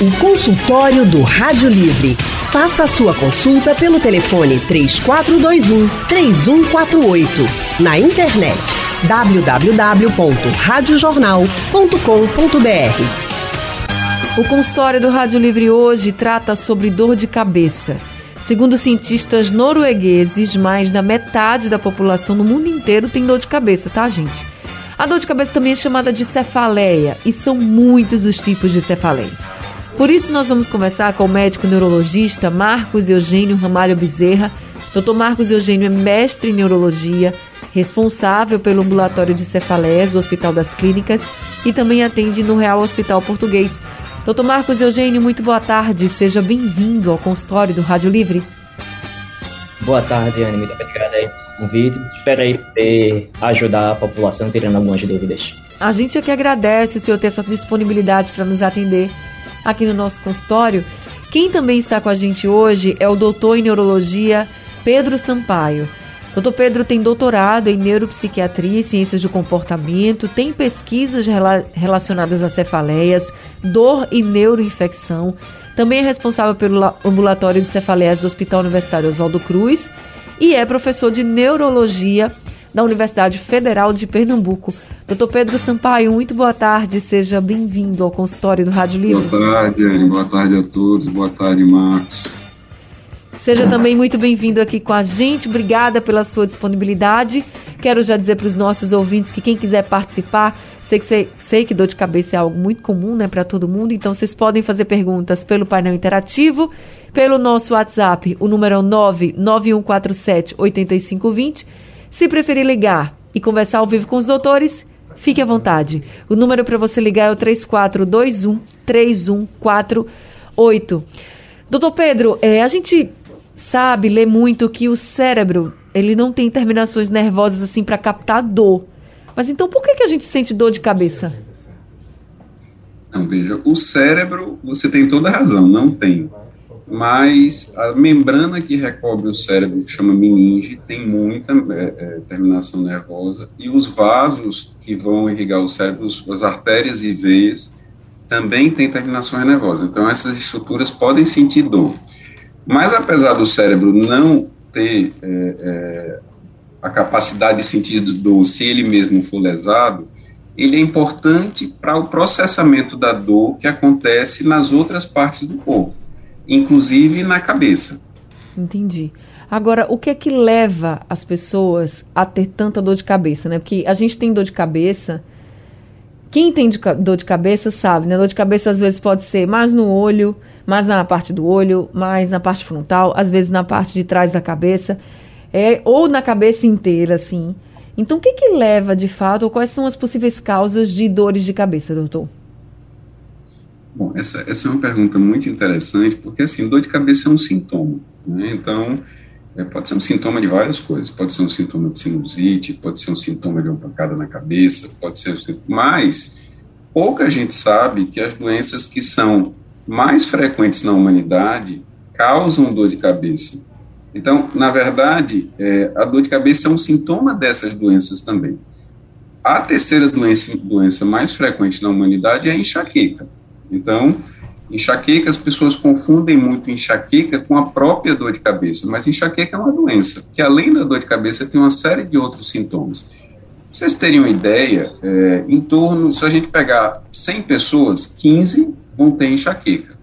O consultório do Rádio Livre. Faça a sua consulta pelo telefone 3421 3148. Na internet www.radiojornal.com.br. O consultório do Rádio Livre hoje trata sobre dor de cabeça. Segundo cientistas noruegueses, mais da metade da população no mundo inteiro tem dor de cabeça, tá, gente? A dor de cabeça também é chamada de cefaleia e são muitos os tipos de cefaleias. Por isso, nós vamos conversar com o médico neurologista Marcos Eugênio Ramalho Bezerra. Dr. Marcos Eugênio é mestre em neurologia, responsável pelo ambulatório de cefaleias do Hospital das Clínicas e também atende no Real Hospital Português. Dr. Marcos Eugênio, muito boa tarde. Seja bem-vindo ao consultório do Rádio Livre. Boa tarde, Anne. Muito obrigado aí pelo convite. Espero aí poder ajudar a população tirando algumas dúvidas. A gente é que agradece o senhor ter essa disponibilidade para nos atender aqui no nosso consultório. Quem também está com a gente hoje é o doutor em neurologia Pedro Sampaio. Doutor Pedro tem doutorado em neuropsiquiatria e ciências do comportamento, tem pesquisas rela relacionadas a cefaleias, dor e neuroinfecção. Também é responsável pelo ambulatório de cefaleias do Hospital Universitário Oswaldo Cruz e é professor de neurologia da Universidade Federal de Pernambuco. Doutor Pedro Sampaio, muito boa tarde, seja bem-vindo ao consultório do Rádio Livre. Boa tarde, Anne, boa tarde a todos, boa tarde, Marcos. Seja também muito bem-vindo aqui com a gente, obrigada pela sua disponibilidade. Quero já dizer para os nossos ouvintes que quem quiser participar, sei que, sei, sei que dor de cabeça é algo muito comum né, para todo mundo, então vocês podem fazer perguntas pelo painel interativo, pelo nosso WhatsApp, o número é 99147 8520. Se preferir ligar e conversar ao vivo com os doutores, fique à vontade. O número para você ligar é o 3421 3148. Doutor Pedro, é, a gente sabe, lê muito que o cérebro ele não tem terminações nervosas assim para captar dor. Mas então por que, que a gente sente dor de cabeça? Não, veja, o cérebro, você tem toda a razão, não tem. Mas a membrana que recobre o cérebro, que chama meninge, tem muita é, é, terminação nervosa, e os vasos que vão irrigar o cérebro, as artérias e veias, também têm terminações nervosas. Então, essas estruturas podem sentir dor. Mas, apesar do cérebro não ter é, é, a capacidade de sentir dor se ele mesmo for lesado, ele é importante para o processamento da dor que acontece nas outras partes do corpo, inclusive na cabeça. Entendi. Agora, o que é que leva as pessoas a ter tanta dor de cabeça, né? Porque a gente tem dor de cabeça. Quem tem de, dor de cabeça sabe, né? Dor de cabeça às vezes pode ser mais no olho, mais na parte do olho, mais na parte frontal, às vezes na parte de trás da cabeça, é, ou na cabeça inteira, assim. Então, o que, que leva de fato, ou quais são as possíveis causas de dores de cabeça, doutor? Bom, essa, essa é uma pergunta muito interessante, porque assim, dor de cabeça é um sintoma, né? Então, é, pode ser um sintoma de várias coisas, pode ser um sintoma de sinusite, pode ser um sintoma de uma pancada na cabeça, pode ser, mas pouca gente sabe que as doenças que são mais frequentes na humanidade causam dor de cabeça. Então, na verdade, é, a dor de cabeça é um sintoma dessas doenças também. A terceira doença, doença mais frequente na humanidade é a enxaqueca. Então, enxaqueca, as pessoas confundem muito enxaqueca com a própria dor de cabeça, mas enxaqueca é uma doença, que além da dor de cabeça tem uma série de outros sintomas. Pra vocês terem uma ideia, é, em torno, se a gente pegar 100 pessoas, 15 vão ter enxaqueca.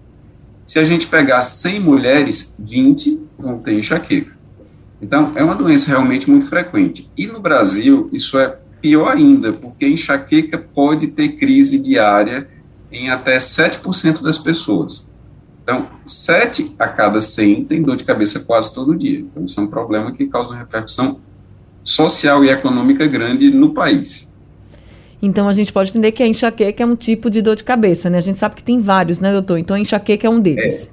Se a gente pegar 100 mulheres, 20 vão ter enxaqueca. Então, é uma doença realmente muito frequente. E no Brasil, isso é pior ainda, porque enxaqueca pode ter crise diária em até 7% das pessoas. Então, 7 a cada 100 tem dor de cabeça quase todo dia. Então, isso é um problema que causa uma repercussão social e econômica grande no país. Então a gente pode entender que a enxaqueca é um tipo de dor de cabeça, né? A gente sabe que tem vários, né, doutor? Então a enxaqueca é um deles.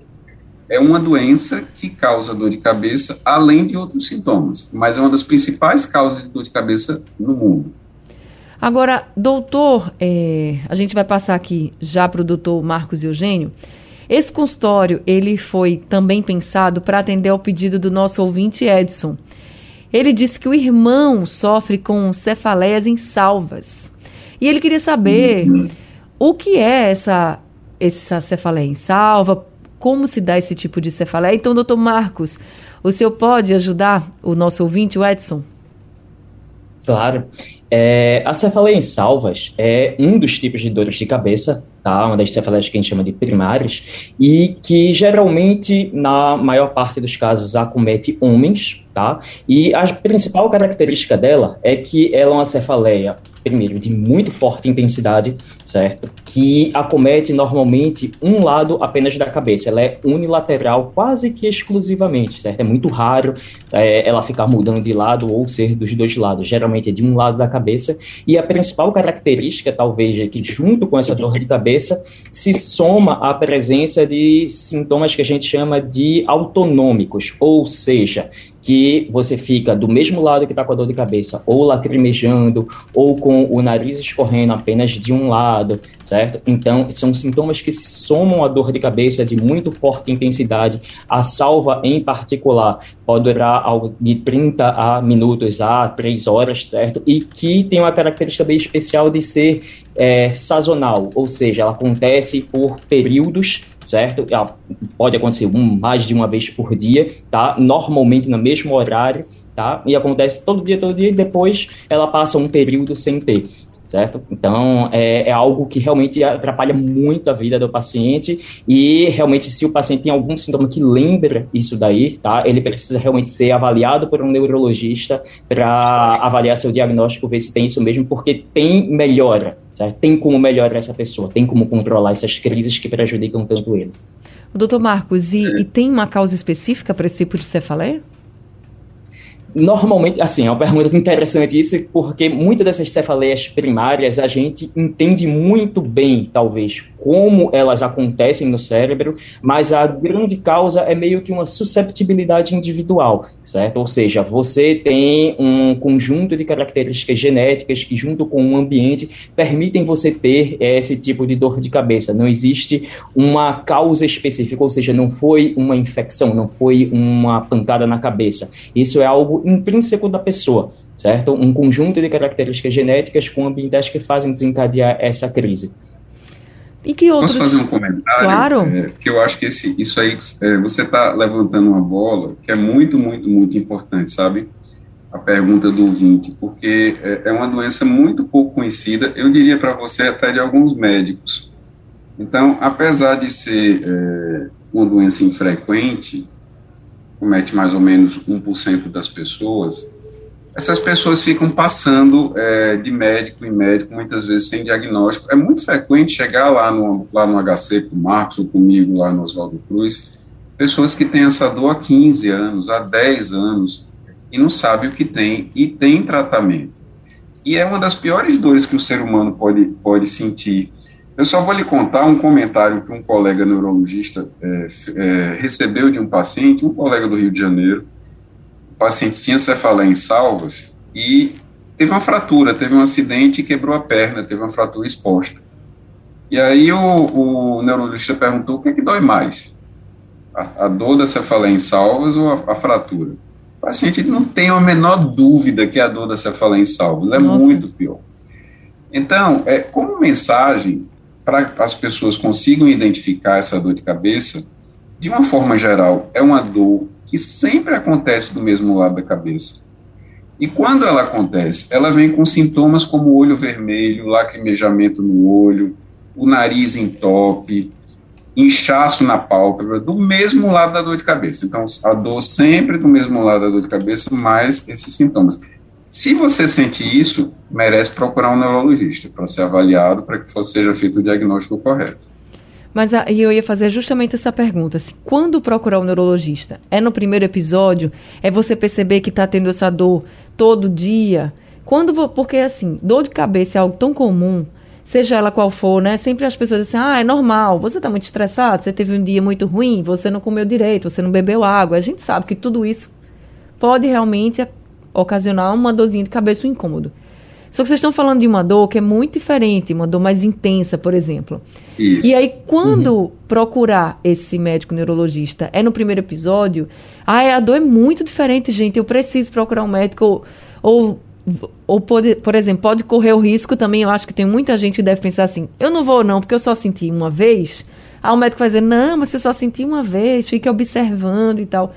É, é uma doença que causa dor de cabeça, além de outros sintomas, mas é uma das principais causas de dor de cabeça no mundo. Agora, doutor, é, a gente vai passar aqui já para o doutor Marcos Eugênio. Esse consultório, ele foi também pensado para atender ao pedido do nosso ouvinte Edson. Ele disse que o irmão sofre com cefaleias em salvas. E ele queria saber uhum. o que é essa essa cefaleia em salva? Como se dá esse tipo de cefaleia? Então, doutor Marcos, o senhor pode ajudar o nosso ouvinte, o Edson? Claro. É, a cefaleia em salvas é um dos tipos de dores de cabeça, tá? Uma das cefaleias que a gente chama de primárias, e que geralmente, na maior parte dos casos, acomete homens, tá? E a principal característica dela é que ela é uma cefaleia primeiro, de muito forte intensidade, certo? Que acomete normalmente um lado apenas da cabeça. Ela é unilateral quase que exclusivamente, certo? É muito raro é, ela ficar mudando de lado ou ser dos dois lados. Geralmente é de um lado da cabeça. E a principal característica, talvez, é que junto com essa dor de cabeça se soma a presença de sintomas que a gente chama de autonômicos, ou seja, que você fica do mesmo lado que está com a dor de cabeça, ou lacrimejando, ou com o nariz escorrendo apenas de um lado, certo? Então, são sintomas que se somam à dor de cabeça de muito forte intensidade. A salva, em particular, pode durar algo de 30 a minutos a 3 horas, certo? E que tem uma característica bem especial de ser é, sazonal, ou seja, ela acontece por períodos certo? Ela pode acontecer um, mais de uma vez por dia, tá? Normalmente no mesmo horário, tá? E acontece todo dia, todo dia, e depois ela passa um período sem ter. Certo? Então, é, é, algo que realmente atrapalha muito a vida do paciente e realmente se o paciente tem algum sintoma que lembra isso daí, tá? Ele precisa realmente ser avaliado por um neurologista para avaliar seu diagnóstico, ver se tem isso mesmo, porque tem melhora, certo? Tem como melhorar essa pessoa, tem como controlar essas crises que prejudicam tanto ele. Doutor Marcos, e, e tem uma causa específica para esse tipo de cefaleia? Normalmente, assim, é uma pergunta interessante isso, porque muitas dessas cefaleias primárias a gente entende muito bem, talvez, como elas acontecem no cérebro, mas a grande causa é meio que uma susceptibilidade individual, certo? Ou seja, você tem um conjunto de características genéticas que, junto com o ambiente, permitem você ter esse tipo de dor de cabeça. Não existe uma causa específica, ou seja, não foi uma infecção, não foi uma pancada na cabeça. Isso é algo intrínseco da pessoa certo? Um conjunto de características genéticas com ambientais que fazem desencadear essa crise. E que outros... Posso fazer um comentário? Claro. É, que eu acho que esse, isso aí, é, você está levantando uma bola que é muito, muito, muito importante, sabe? A pergunta do ouvinte, porque é, é uma doença muito pouco conhecida, eu diria para você até de alguns médicos. Então, apesar de ser é, uma doença infrequente, comete mais ou menos 1% das pessoas, essas pessoas ficam passando é, de médico em médico, muitas vezes sem diagnóstico. É muito frequente chegar lá no, lá no HC com o Marcos ou comigo lá no Oswaldo Cruz, pessoas que têm essa dor há 15 anos, há 10 anos, e não sabem o que tem, e tem tratamento. E é uma das piores dores que o ser humano pode, pode sentir. Eu só vou lhe contar um comentário que um colega neurologista é, é, recebeu de um paciente, um colega do Rio de Janeiro, paciente tinha cefaleia em salvas e teve uma fratura, teve um acidente e quebrou a perna, teve uma fratura exposta. E aí o, o neurologista perguntou o que, é que dói mais, a, a dor da cefaleia em salvas ou a, a, fratura? O paciente não tem a menor dúvida que a dor da cefaleia em salvas é Nossa. muito pior. Então, é, como mensagem para as pessoas consigam identificar essa dor de cabeça, de uma forma geral, é uma dor que sempre acontece do mesmo lado da cabeça. E quando ela acontece, ela vem com sintomas como olho vermelho, lacrimejamento no olho, o nariz entope, inchaço na pálpebra, do mesmo lado da dor de cabeça. Então, a dor sempre do mesmo lado da dor de cabeça, mais esses sintomas. Se você sente isso, merece procurar um neurologista para ser avaliado, para que seja feito o diagnóstico correto. Mas a, eu ia fazer justamente essa pergunta. Se quando procurar um neurologista? É no primeiro episódio? É você perceber que está tendo essa dor todo dia? Quando porque assim, dor de cabeça é algo tão comum, seja ela qual for, né? Sempre as pessoas dizem, ah, é normal, você está muito estressado, você teve um dia muito ruim, você não comeu direito, você não bebeu água. A gente sabe que tudo isso pode realmente ocasionar uma dorzinha de cabeça, um incômodo. Só que vocês estão falando de uma dor que é muito diferente, uma dor mais intensa, por exemplo. Isso. E aí, quando uhum. procurar esse médico neurologista, é no primeiro episódio, ah, a dor é muito diferente, gente, eu preciso procurar um médico, ou, ou ou pode, por exemplo, pode correr o risco também, eu acho que tem muita gente que deve pensar assim, eu não vou não, porque eu só senti uma vez. Aí o médico vai dizer, não, mas você só sentiu uma vez, fique observando e tal.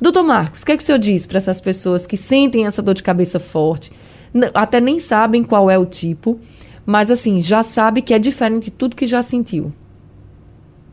Doutor Marcos, o que é que o senhor diz para essas pessoas que sentem essa dor de cabeça forte, até nem sabem qual é o tipo, mas assim, já sabe que é diferente de tudo que já sentiu?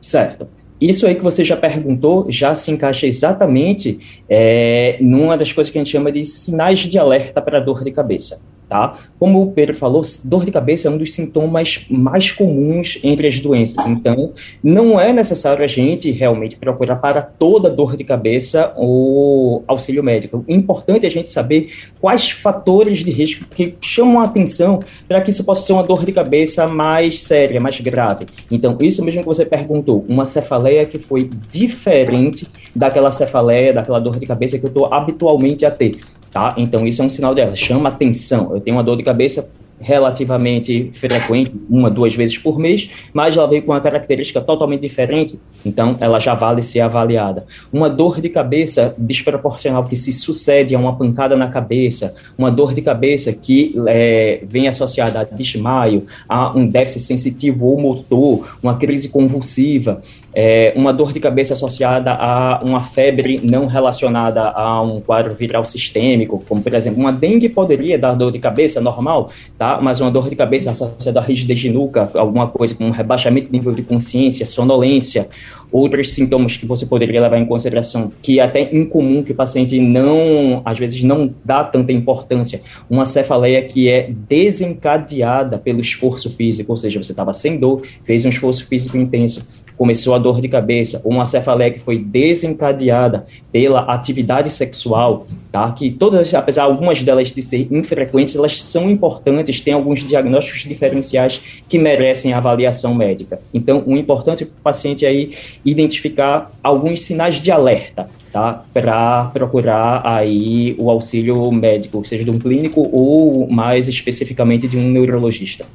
Certo. Isso aí que você já perguntou já se encaixa exatamente é, numa das coisas que a gente chama de sinais de alerta para dor de cabeça tá? Como o Pedro falou, dor de cabeça é um dos sintomas mais comuns entre as doenças. Então, não é necessário a gente realmente procurar para toda dor de cabeça o auxílio médico. O importante é a gente saber quais fatores de risco que chamam a atenção para que isso possa ser uma dor de cabeça mais séria, mais grave. Então, isso mesmo que você perguntou, uma cefaleia que foi diferente daquela cefaleia, daquela dor de cabeça que eu estou habitualmente a ter tá? Então isso é um sinal dela, chama atenção. Eu tenho uma dor de cabeça relativamente frequente, uma, duas vezes por mês, mas ela veio com uma característica totalmente diferente, então ela já vale ser avaliada. Uma dor de cabeça desproporcional que se sucede a uma pancada na cabeça, uma dor de cabeça que é, vem associada a desmaio, a um déficit sensitivo ou motor, uma crise convulsiva, é, uma dor de cabeça associada a uma febre não relacionada a um quadro viral sistêmico, como por exemplo, uma dengue poderia dar dor de cabeça normal, tá? Tá? Mas uma dor de cabeça associada a rigidez de nuca, alguma coisa como rebaixamento de nível de consciência, sonolência, outros sintomas que você poderia levar em consideração, que é até incomum que o paciente não, às vezes não dá tanta importância, uma cefaleia que é desencadeada pelo esforço físico, ou seja, você estava sem dor, fez um esforço físico intenso, começou a dor de cabeça, uma cefaleia que foi desencadeada pela atividade sexual, tá? Que todas, apesar algumas delas de ser infrequentes, elas são importantes, tem alguns diagnósticos diferenciais que merecem avaliação médica. Então, o importante para o paciente aí identificar alguns sinais de alerta, tá? Para procurar aí o auxílio médico, seja de um clínico ou mais especificamente de um neurologista.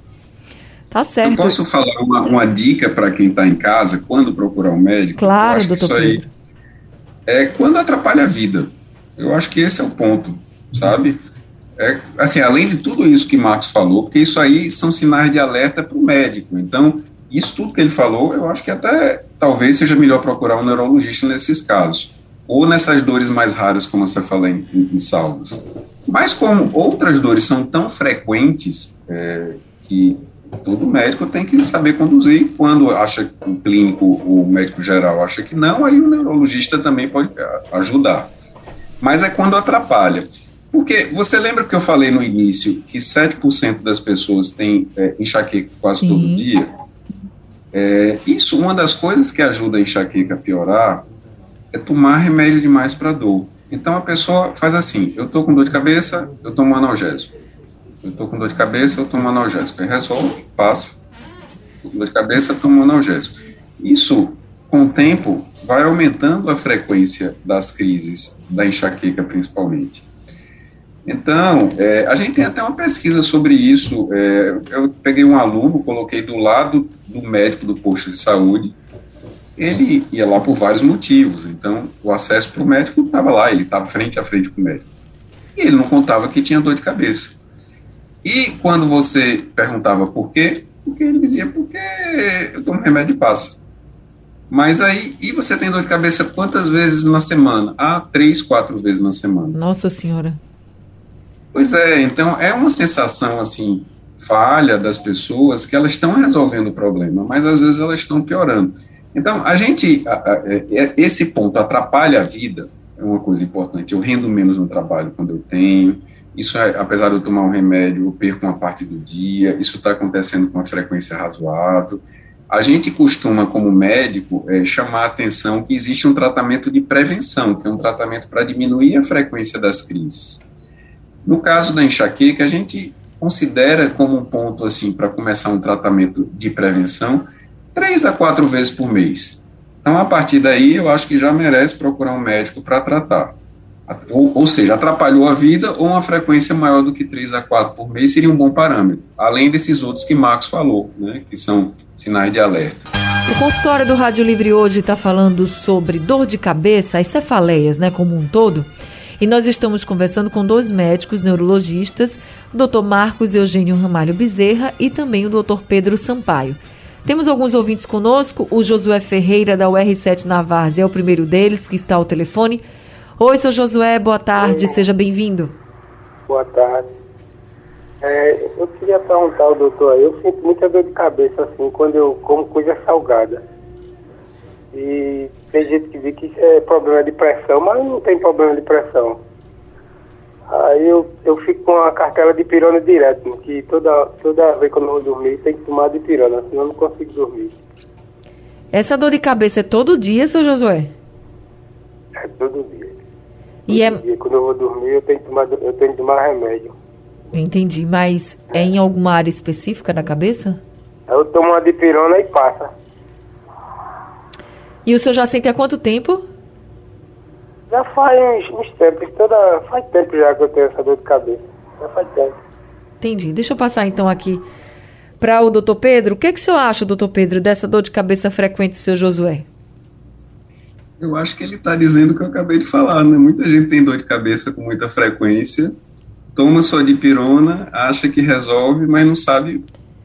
Tá certo. Eu posso falar uma, uma dica para quem está em casa, quando procurar um médico? Claro, doutor Isso aí é quando atrapalha a vida. Eu acho que esse é o ponto, sabe? É, assim, além de tudo isso que Marcos falou, porque isso aí são sinais de alerta para o médico. Então, isso tudo que ele falou, eu acho que até talvez seja melhor procurar um neurologista nesses casos. Ou nessas dores mais raras, como você falou em, em, em salvos. Mas como outras dores são tão frequentes é, que todo médico tem que saber conduzir. Quando acha que o clínico, o médico geral acha que não, aí o neurologista também pode ajudar. Mas é quando atrapalha. Porque você lembra que eu falei no início que 7% das pessoas têm é, enxaqueca quase Sim. todo dia? É, isso, uma das coisas que ajuda a enxaqueca a piorar é tomar remédio demais para dor. Então a pessoa faz assim: eu estou com dor de cabeça, eu tomo analgésico eu estou com dor de cabeça, eu tomo analgésico. Resolve, passa. Tô com dor de cabeça, eu tomo analgésico. Isso, com o tempo, vai aumentando a frequência das crises, da enxaqueca principalmente. Então, é, a gente tem até uma pesquisa sobre isso. É, eu peguei um aluno, coloquei do lado do médico do posto de saúde. Ele ia lá por vários motivos. Então, o acesso para o médico estava lá, ele estava frente a frente com o médico. E ele não contava que tinha dor de cabeça. E quando você perguntava por quê, porque ele dizia, porque eu tomo remédio e passa. Mas aí, e você tem dor de cabeça quantas vezes na semana? Ah, três, quatro vezes na semana. Nossa Senhora. Pois é, então é uma sensação assim, falha das pessoas que elas estão resolvendo o problema, mas às vezes elas estão piorando. Então, a gente, a, a, é, é, esse ponto atrapalha a vida, é uma coisa importante. Eu rendo menos no trabalho quando eu tenho, isso, é, apesar de eu tomar um remédio, eu perco uma parte do dia, isso está acontecendo com uma frequência razoável. A gente costuma, como médico, é, chamar a atenção que existe um tratamento de prevenção, que é um tratamento para diminuir a frequência das crises. No caso da enxaqueca, a gente considera como um ponto assim para começar um tratamento de prevenção três a quatro vezes por mês. Então, a partir daí, eu acho que já merece procurar um médico para tratar. Ou, ou, seja, atrapalhou a vida ou uma frequência maior do que 3 a 4 por mês seria um bom parâmetro. Além desses outros que Marcos falou, né, que são sinais de alerta. O consultório do Rádio Livre hoje está falando sobre dor de cabeça, as cefaleias, né, como um todo. E nós estamos conversando com dois médicos neurologistas, o Dr. Marcos Eugênio Ramalho Bezerra e também o Dr. Pedro Sampaio. Temos alguns ouvintes conosco, o Josué Ferreira da UR7 Navars é o primeiro deles que está ao telefone. Oi, seu Josué, boa tarde, seja bem-vindo. Boa tarde. É, eu queria perguntar ao doutor eu sinto muita dor de cabeça assim quando eu como coisa salgada. E tem gente que diz que isso é problema de pressão, mas não tem problema de pressão. Aí eu, eu fico com a cartela de pirona direto, que toda, toda vez que eu não vou dormir tem que tomar de pirona, senão eu não consigo dormir. Essa dor de cabeça é todo dia, seu Josué? É todo dia. E é... dia. Quando eu vou dormir, eu tenho que tomar, eu tenho que tomar remédio. Entendi, mas é em alguma área específica da cabeça? Eu tomo uma de pirona e passa. E o senhor já sente há quanto tempo? Já faz uns, uns tempos, toda, faz tempo já que eu tenho essa dor de cabeça. Já faz tempo. Entendi. Deixa eu passar então aqui para o doutor Pedro. O que, é que o senhor acha, doutor Pedro, dessa dor de cabeça frequente do seu Josué? Eu acho que ele está dizendo o que eu acabei de falar, né? Muita gente tem dor de cabeça com muita frequência, toma só de pirona, acha que resolve, mas não sabe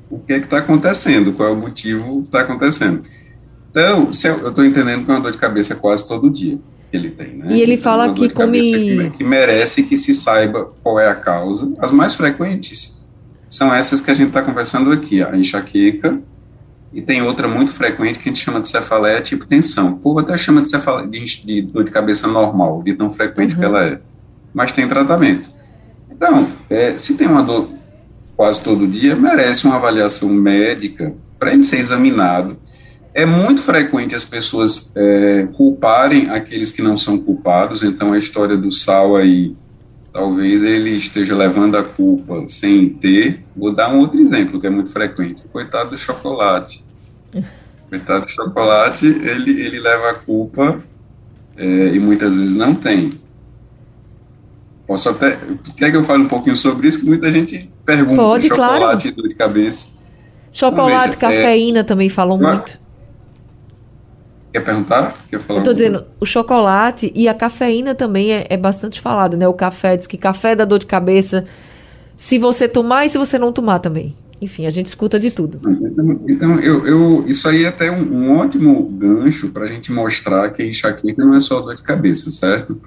o que é que está acontecendo, qual é o motivo que está acontecendo. Então, eu estou entendendo que é uma dor de cabeça quase todo dia que ele tem, né? E ele fala então, que come... Que merece que se saiba qual é a causa. As mais frequentes são essas que a gente está conversando aqui, a enxaqueca, e tem outra muito frequente que a gente chama de cefaleia tipo tensão. O povo até chama de, cefaleia, de, de dor de cabeça normal, de tão frequente uhum. que ela é. Mas tem tratamento. Então, é, se tem uma dor quase todo dia, merece uma avaliação médica para ele ser examinado. É muito frequente as pessoas é, culparem aqueles que não são culpados, então a história do sal aí, talvez ele esteja levando a culpa sem ter. Vou dar um outro exemplo que é muito frequente: coitado do chocolate. coitado do chocolate, ele, ele leva a culpa é, e muitas vezes não tem. Posso até. Quer que eu fale um pouquinho sobre isso? Que muita gente pergunta Pode, chocolate claro. e dor de cabeça. Chocolate, veja, cafeína é, também falam muito. Quer perguntar? Quer falar eu tô dizendo, o chocolate e a cafeína também é, é, bastante falado, né? O café, diz que café dá dor de cabeça. Se você tomar e se você não tomar também. Enfim, a gente escuta de tudo. Então, então eu, eu, isso aí é até um, um ótimo gancho para a gente mostrar que a enxaqueca não é só dor de cabeça, certo?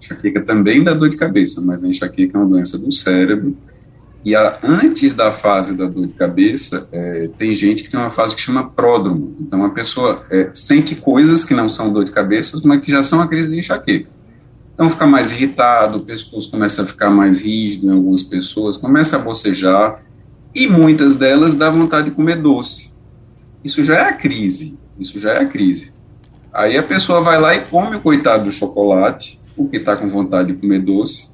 Enxaqueca também dá dor de cabeça, mas a enxaqueca é uma doença do cérebro. E a, antes da fase da dor de cabeça, é, tem gente que tem uma fase que chama pródromo. Então, a pessoa é, sente coisas que não são dor de cabeça, mas que já são a crise de enxaqueca. Então, fica mais irritado, o pescoço começa a ficar mais rígido em algumas pessoas, começa a bocejar, e muitas delas dá vontade de comer doce. Isso já é a crise. Isso já é a crise. Aí a pessoa vai lá e come o coitado do chocolate, porque está com vontade de comer doce.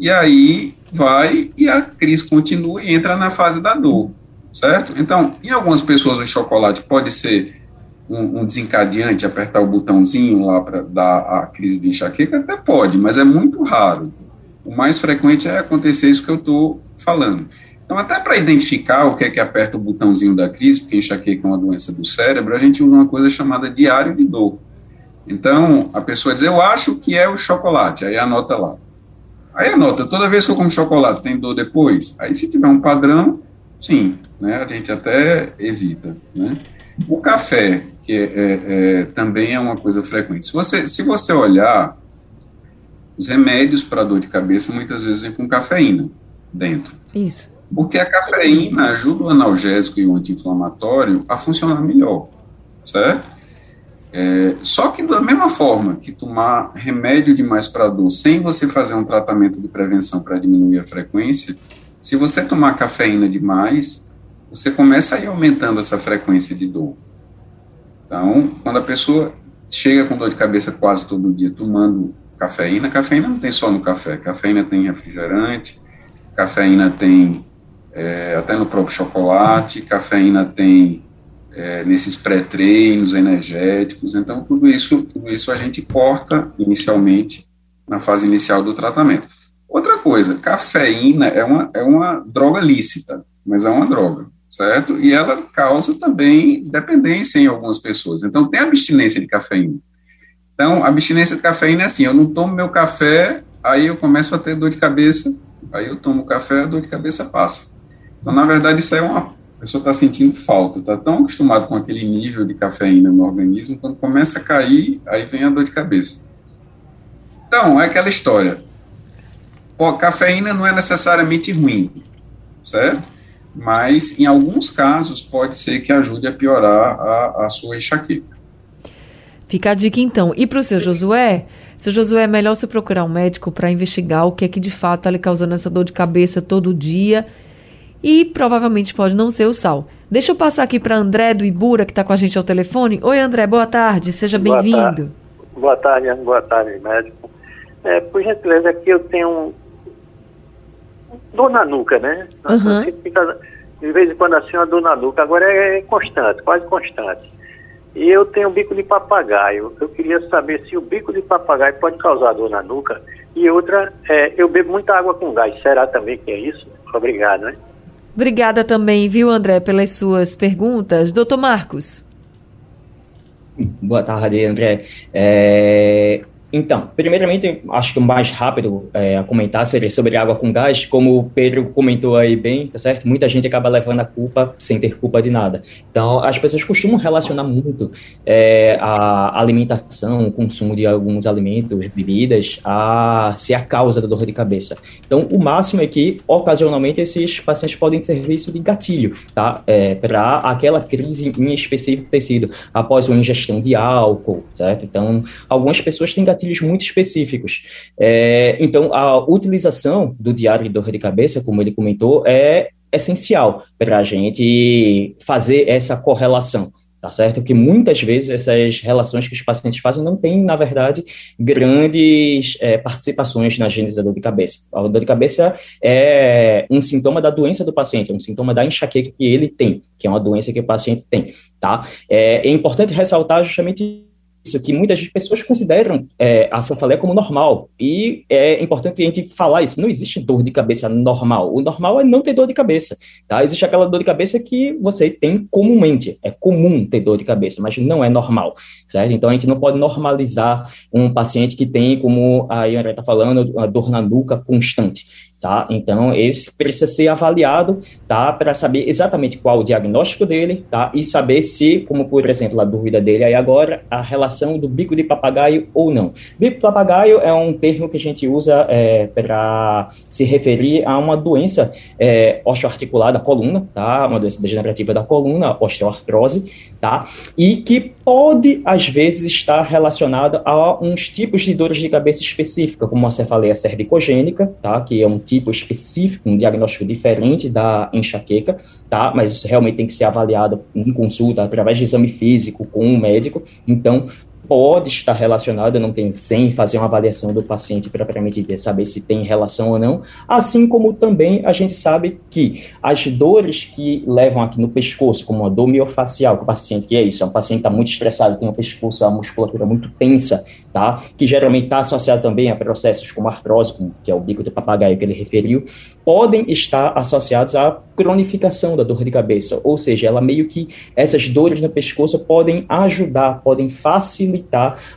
E aí vai e a crise continua e entra na fase da dor, certo? Então, em algumas pessoas o chocolate pode ser um, um desencadeante, apertar o botãozinho lá para dar a crise de enxaqueca, até pode, mas é muito raro. O mais frequente é acontecer isso que eu estou falando. Então, até para identificar o que é que aperta o botãozinho da crise, porque enxaqueca é uma doença do cérebro, a gente usa uma coisa chamada diário de dor. Então, a pessoa diz, eu acho que é o chocolate, aí anota lá. Aí anota, toda vez que eu como chocolate, tem dor depois? Aí se tiver um padrão, sim, né, a gente até evita, né. O café, que é, é, é, também é uma coisa frequente. Se você, se você olhar, os remédios para dor de cabeça muitas vezes vêm com cafeína dentro. Isso. Porque a cafeína ajuda o analgésico e o anti-inflamatório a funcionar melhor, certo? É, só que da mesma forma que tomar remédio demais para dor sem você fazer um tratamento de prevenção para diminuir a frequência, se você tomar cafeína demais, você começa a ir aumentando essa frequência de dor. Então, quando a pessoa chega com dor de cabeça quase todo dia tomando cafeína, cafeína não tem só no café, cafeína tem refrigerante, cafeína tem é, até no próprio chocolate, cafeína tem é, nesses pré-treinos energéticos. Então, tudo isso, tudo isso a gente corta inicialmente na fase inicial do tratamento. Outra coisa, cafeína é uma, é uma droga lícita, mas é uma droga, certo? E ela causa também dependência em algumas pessoas. Então, tem abstinência de cafeína. Então, a abstinência de cafeína é assim: eu não tomo meu café, aí eu começo a ter dor de cabeça, aí eu tomo café, a dor de cabeça passa. Então, na verdade, isso é uma. Pessoa está sentindo falta, está tão acostumado com aquele nível de cafeína no organismo, quando começa a cair, aí vem a dor de cabeça. Então, é aquela história. Pô, cafeína não é necessariamente ruim, certo? Mas, em alguns casos, pode ser que ajude a piorar a, a sua enxaqueca. Fica a dica então. E para o seu Josué, seu Josué, é melhor você procurar um médico para investigar o que é que de fato está lhe causando essa dor de cabeça todo dia. E provavelmente pode não ser o sal. Deixa eu passar aqui para André do Ibura, que está com a gente ao telefone. Oi, André, boa tarde, seja bem-vindo. Boa tarde, boa tarde, médico. É, por gentileza, aqui eu tenho um... dor na nuca, né? Uhum. Fica, de vez em quando assim, uma dor na nuca. Agora é constante, quase constante. E eu tenho bico de papagaio. Eu queria saber se o bico de papagaio pode causar dor na nuca. E outra, é, eu bebo muita água com gás. Será também que é isso? Obrigado, né? Obrigada também, viu, André, pelas suas perguntas. Doutor Marcos. Boa tarde, André. É, então, primeiramente, acho que o mais rápido é, a comentar seria sobre água com gás. Como o Pedro comentou aí bem, tá certo? Muita gente acaba levando a culpa sem ter culpa de nada. Então, as pessoas costumam relacionar muito é, a alimentação, o consumo de alguns alimentos, bebidas, a ser a causa da dor de cabeça. Então, o máximo é que, ocasionalmente, esses pacientes podem servir isso de gatilho, tá? É, Para aquela crise em específico ter sido após uma ingestão de álcool, certo? Então, algumas pessoas têm gatilho gatilhos muito específicos. É, então, a utilização do diário de dor de cabeça, como ele comentou, é essencial para a gente fazer essa correlação tá certo? Porque muitas vezes essas relações que os pacientes fazem não têm, na verdade, grandes é, participações na gênese da dor de cabeça. A dor de cabeça é um sintoma da doença do paciente, é um sintoma da enxaqueca que ele tem, que é uma doença que o paciente tem, tá? É, é importante ressaltar justamente isso que muitas pessoas consideram é, a cefaleia como normal. E é importante a gente falar isso. Não existe dor de cabeça normal. O normal é não ter dor de cabeça. Tá? Existe aquela dor de cabeça que você tem comumente. É comum ter dor de cabeça, mas não é normal. Certo? Então a gente não pode normalizar um paciente que tem, como a Iana está falando, a dor na nuca constante tá? Então, esse precisa ser avaliado, tá? Para saber exatamente qual o diagnóstico dele, tá? E saber se, como por exemplo, a dúvida dele aí agora, a relação do bico de papagaio ou não. Bico de papagaio é um termo que a gente usa é, para se referir a uma doença é, osteoarticular da coluna, tá? Uma doença degenerativa da coluna, osteoartrose, tá? E que pode, às vezes, estar relacionada a uns tipos de dores de cabeça específica, como a cefaleia cervicogênica, tá? Que é um tipo específico, um diagnóstico diferente da enxaqueca, tá? Mas isso realmente tem que ser avaliado em consulta, através de exame físico com um médico. Então, pode estar relacionado, não tem sem fazer uma avaliação do paciente propriamente de saber se tem relação ou não, assim como também a gente sabe que as dores que levam aqui no pescoço, como a dor miofacial, que o paciente que é isso, é um paciente está muito estressado, tem um pescoço, a musculatura muito tensa, tá? Que geralmente está associado também a processos como artrose, que é o bico do papagaio que ele referiu, podem estar associados à cronificação da dor de cabeça, ou seja, ela meio que essas dores no pescoço podem ajudar, podem facilitar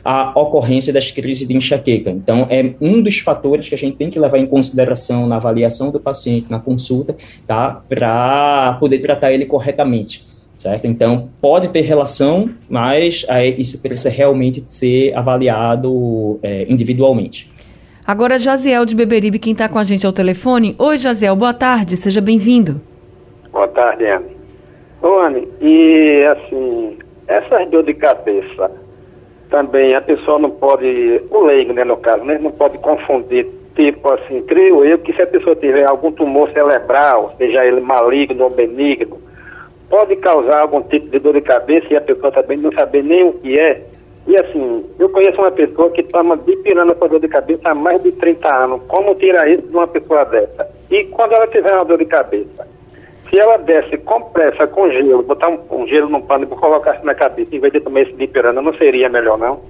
a ocorrência das crises de enxaqueca. Então, é um dos fatores que a gente tem que levar em consideração na avaliação do paciente, na consulta, tá, para poder tratar ele corretamente. Certo? Então, pode ter relação, mas isso precisa realmente ser avaliado é, individualmente. Agora, Jaziel de Beberibe, quem está com a gente ao telefone. Oi, Jaziel, boa tarde, seja bem-vindo. Boa tarde, Anne. Ô, Anne, e assim, essas dor de cabeça, também a pessoa não pode, o leigo, né, no caso, né, não pode confundir, tipo assim, creio eu que se a pessoa tiver algum tumor cerebral, seja ele maligno ou benigno, pode causar algum tipo de dor de cabeça e a pessoa também não saber nem o que é, e assim, eu conheço uma pessoa que toma dipirona para dor de cabeça há mais de 30 anos. Como tirar isso de uma pessoa dessa? E quando ela tiver uma dor de cabeça, se ela desce compressa com gelo, botar um, um gelo num pano e colocar na cabeça, em vez de tomar esse dipirona, não seria melhor, não?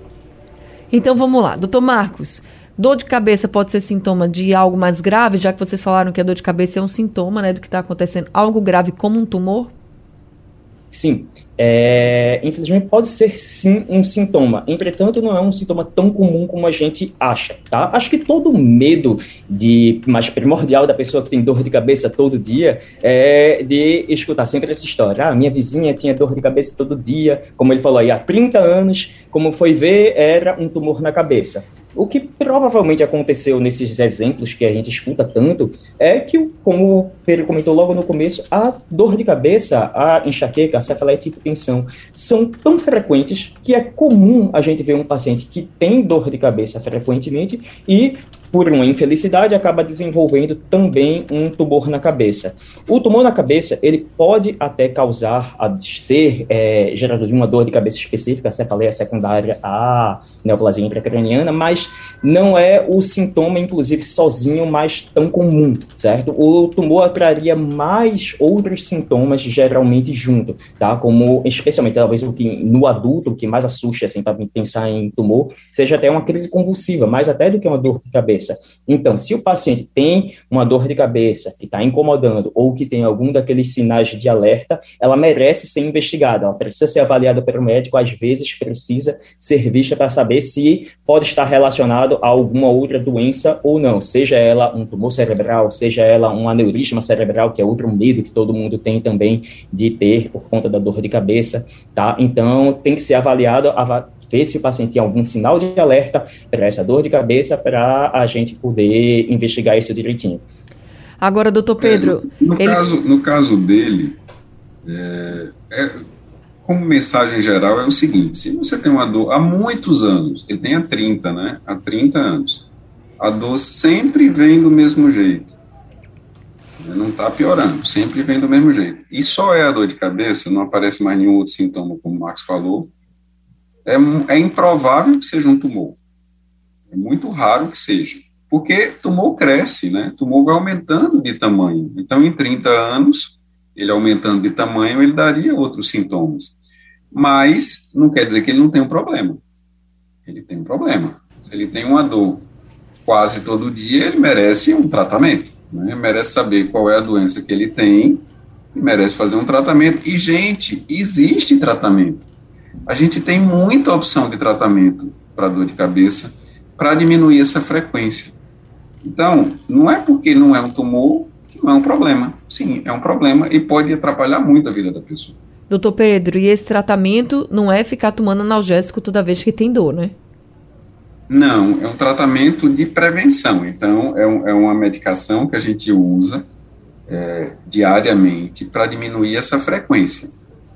Então vamos lá, doutor Marcos. Dor de cabeça pode ser sintoma de algo mais grave, já que vocês falaram que a dor de cabeça é um sintoma né, do que está acontecendo, algo grave como um tumor? Sim, é, infelizmente pode ser sim um sintoma. Entretanto, não é um sintoma tão comum como a gente acha, tá? Acho que todo medo de mais primordial da pessoa que tem dor de cabeça todo dia é de escutar sempre essa história. Ah, minha vizinha tinha dor de cabeça todo dia, como ele falou aí, há 30 anos, como foi ver, era um tumor na cabeça. O que provavelmente aconteceu nesses exemplos que a gente escuta tanto é que, como o Pedro comentou logo no começo, a dor de cabeça, a enxaqueca, a cefaleia hipertensão são tão frequentes que é comum a gente ver um paciente que tem dor de cabeça frequentemente e por uma infelicidade, acaba desenvolvendo também um tumor na cabeça. O tumor na cabeça, ele pode até causar, a ser é, gerador de uma dor de cabeça específica, cefaleia secundária à neoplasia intracraniana, mas não é o sintoma, inclusive, sozinho, mais tão comum, certo? O tumor traria mais outros sintomas, geralmente, junto, tá? Como, especialmente, talvez, o que no adulto, o que mais assusta, assim, para pensar em tumor, seja até uma crise convulsiva, mais até do que uma dor de cabeça cabeça. Então, se o paciente tem uma dor de cabeça que está incomodando ou que tem algum daqueles sinais de alerta, ela merece ser investigada, ela precisa ser avaliada pelo médico, às vezes precisa ser vista para saber se pode estar relacionado a alguma outra doença ou não, seja ela um tumor cerebral, seja ela um aneurisma cerebral, que é outro medo que todo mundo tem também de ter por conta da dor de cabeça, tá? Então, tem que ser avaliado, ver se o paciente tem algum sinal de alerta para essa dor de cabeça para a gente poder investigar isso direitinho. Agora, doutor Pedro. É, no, no ele... caso, no caso dele, é, é, como mensagem geral, é o seguinte: se você tem uma dor há muitos anos, ele tem há 30, né? Há 30 anos, a dor sempre vem do mesmo jeito. Não está piorando, sempre vem do mesmo jeito. E só é a dor de cabeça, não aparece mais nenhum outro sintoma, como o Max falou, é, é improvável que seja um tumor. É muito raro que seja. Porque tumor cresce, né? Tumor vai aumentando de tamanho. Então, em 30 anos, ele aumentando de tamanho, ele daria outros sintomas. Mas não quer dizer que ele não tem um problema. Ele tem um problema. Se ele tem uma dor quase todo dia, ele merece um tratamento. Né? Merece saber qual é a doença que ele tem merece fazer um tratamento. E, gente, existe tratamento a gente tem muita opção de tratamento para dor de cabeça para diminuir essa frequência. Então, não é porque não é um tumor que não é um problema. Sim, é um problema e pode atrapalhar muito a vida da pessoa. Doutor Pedro, e esse tratamento não é ficar tomando analgésico toda vez que tem dor, né? Não, é um tratamento de prevenção. Então, é, um, é uma medicação que a gente usa é, diariamente para diminuir essa frequência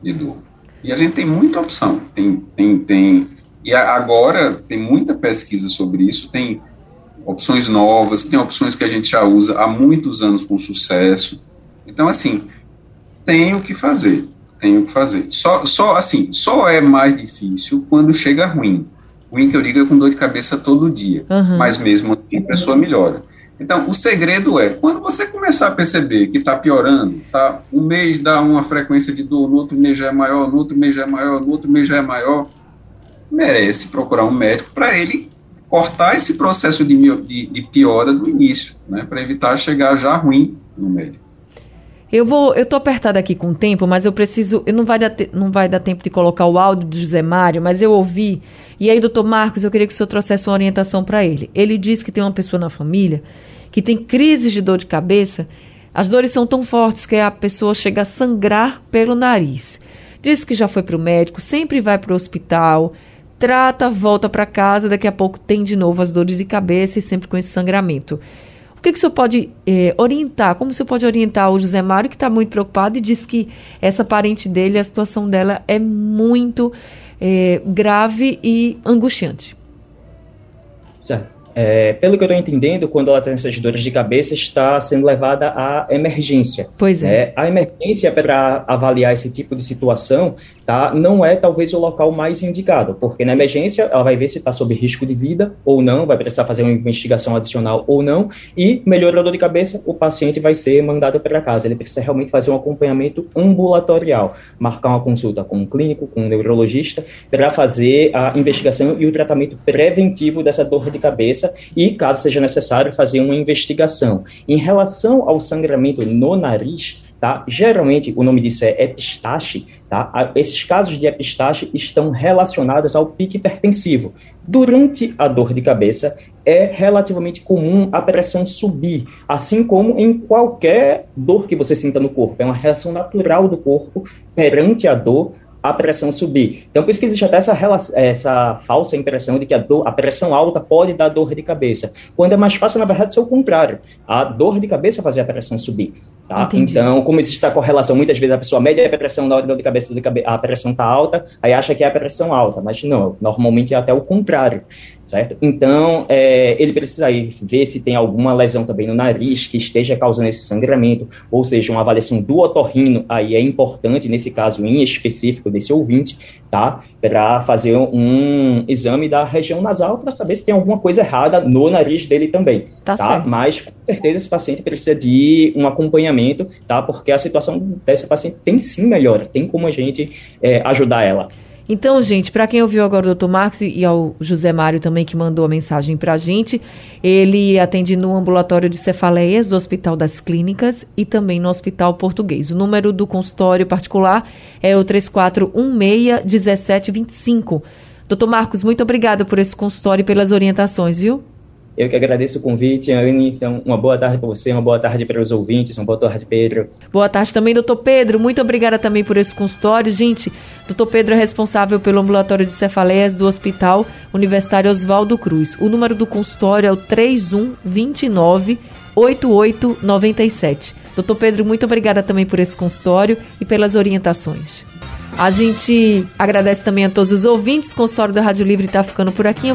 de dor. E a gente tem muita opção. Tem, tem, tem. E agora tem muita pesquisa sobre isso, tem opções novas, tem opções que a gente já usa há muitos anos com sucesso. Então, assim, tem o que fazer. Tem o que fazer. Só, só assim, só é mais difícil quando chega ruim. Ruim que eu digo é com dor de cabeça todo dia. Uhum. Mas mesmo assim a pessoa melhora. Então, o segredo é, quando você começar a perceber que está piorando, tá, um mês dá uma frequência de dor, no outro mês já é maior, no outro mês já é maior, no outro mês já é maior, merece procurar um médico para ele cortar esse processo de, de, de piora do início, né, para evitar chegar já ruim no médico. Eu vou, eu tô apertada aqui com o tempo, mas eu preciso, eu não vai dar, te, não vai dar tempo de colocar o áudio do José Mário, mas eu ouvi. E aí, doutor Marcos, eu queria que o senhor trouxesse uma orientação para ele. Ele diz que tem uma pessoa na família que tem crises de dor de cabeça, as dores são tão fortes que a pessoa chega a sangrar pelo nariz. Diz que já foi para o médico, sempre vai para o hospital, trata, volta para casa, daqui a pouco tem de novo as dores de cabeça e sempre com esse sangramento. O que, que o senhor pode eh, orientar? Como o senhor pode orientar o José Mário, que está muito preocupado e diz que essa parente dele, a situação dela é muito eh, grave e angustiante? Certo. É, pelo que eu estou entendendo, quando ela tem essas dores de cabeça, está sendo levada à emergência. Pois é. é a emergência para avaliar esse tipo de situação tá, não é talvez o local mais indicado, porque na emergência ela vai ver se está sob risco de vida ou não, vai precisar fazer uma investigação adicional ou não, e melhorou a dor de cabeça, o paciente vai ser mandado para casa. Ele precisa realmente fazer um acompanhamento ambulatorial, marcar uma consulta com um clínico, com um neurologista, para fazer a investigação e o tratamento preventivo dessa dor de cabeça cabeça e, caso seja necessário, fazer uma investigação. Em relação ao sangramento no nariz, tá? Geralmente o nome disso é epistaxe, tá? Esses casos de epistaxe estão relacionados ao pique hipertensivo. Durante a dor de cabeça, é relativamente comum a pressão subir, assim como em qualquer dor que você sinta no corpo. É uma reação natural do corpo perante a dor a pressão subir. Então, por isso que existe até essa, essa falsa impressão de que a, dor, a pressão alta pode dar dor de cabeça, quando é mais fácil, na verdade, ser o contrário. A dor de cabeça fazer a pressão subir. Tá? Então, como existe essa correlação, muitas vezes a pessoa mede a pressão na hora dor de cabeça, a pressão está alta, aí acha que é a pressão alta, mas não, normalmente é até o contrário certo? Então, é, ele precisa ir ver se tem alguma lesão também no nariz que esteja causando esse sangramento, ou seja, uma avaliação do otorrino aí é importante, nesse caso em específico desse ouvinte, tá? Para fazer um exame da região nasal para saber se tem alguma coisa errada no nariz dele também, tá? tá? Mas, com certeza, esse paciente precisa de um acompanhamento, tá? Porque a situação dessa paciente tem sim melhora, tem como a gente é, ajudar ela. Então, gente, para quem ouviu agora o Dr. Marcos e ao José Mário também que mandou a mensagem para a gente, ele atende no ambulatório de cefaleias do Hospital das Clínicas e também no Hospital Português. O número do consultório particular é o 3416-1725. Doutor Marcos, muito obrigada por esse consultório e pelas orientações, viu? Eu que agradeço o convite, Anne. Então, uma boa tarde para você, uma boa tarde para os ouvintes, uma boa tarde, Pedro. Boa tarde também, doutor Pedro. Muito obrigada também por esse consultório. Gente, doutor Pedro é responsável pelo ambulatório de cefaleias do Hospital Universitário Oswaldo Cruz. O número do consultório é o 3129 8897. Doutor Pedro, muito obrigada também por esse consultório e pelas orientações. A gente agradece também a todos os ouvintes. O consultório da Rádio Livre está ficando por aqui.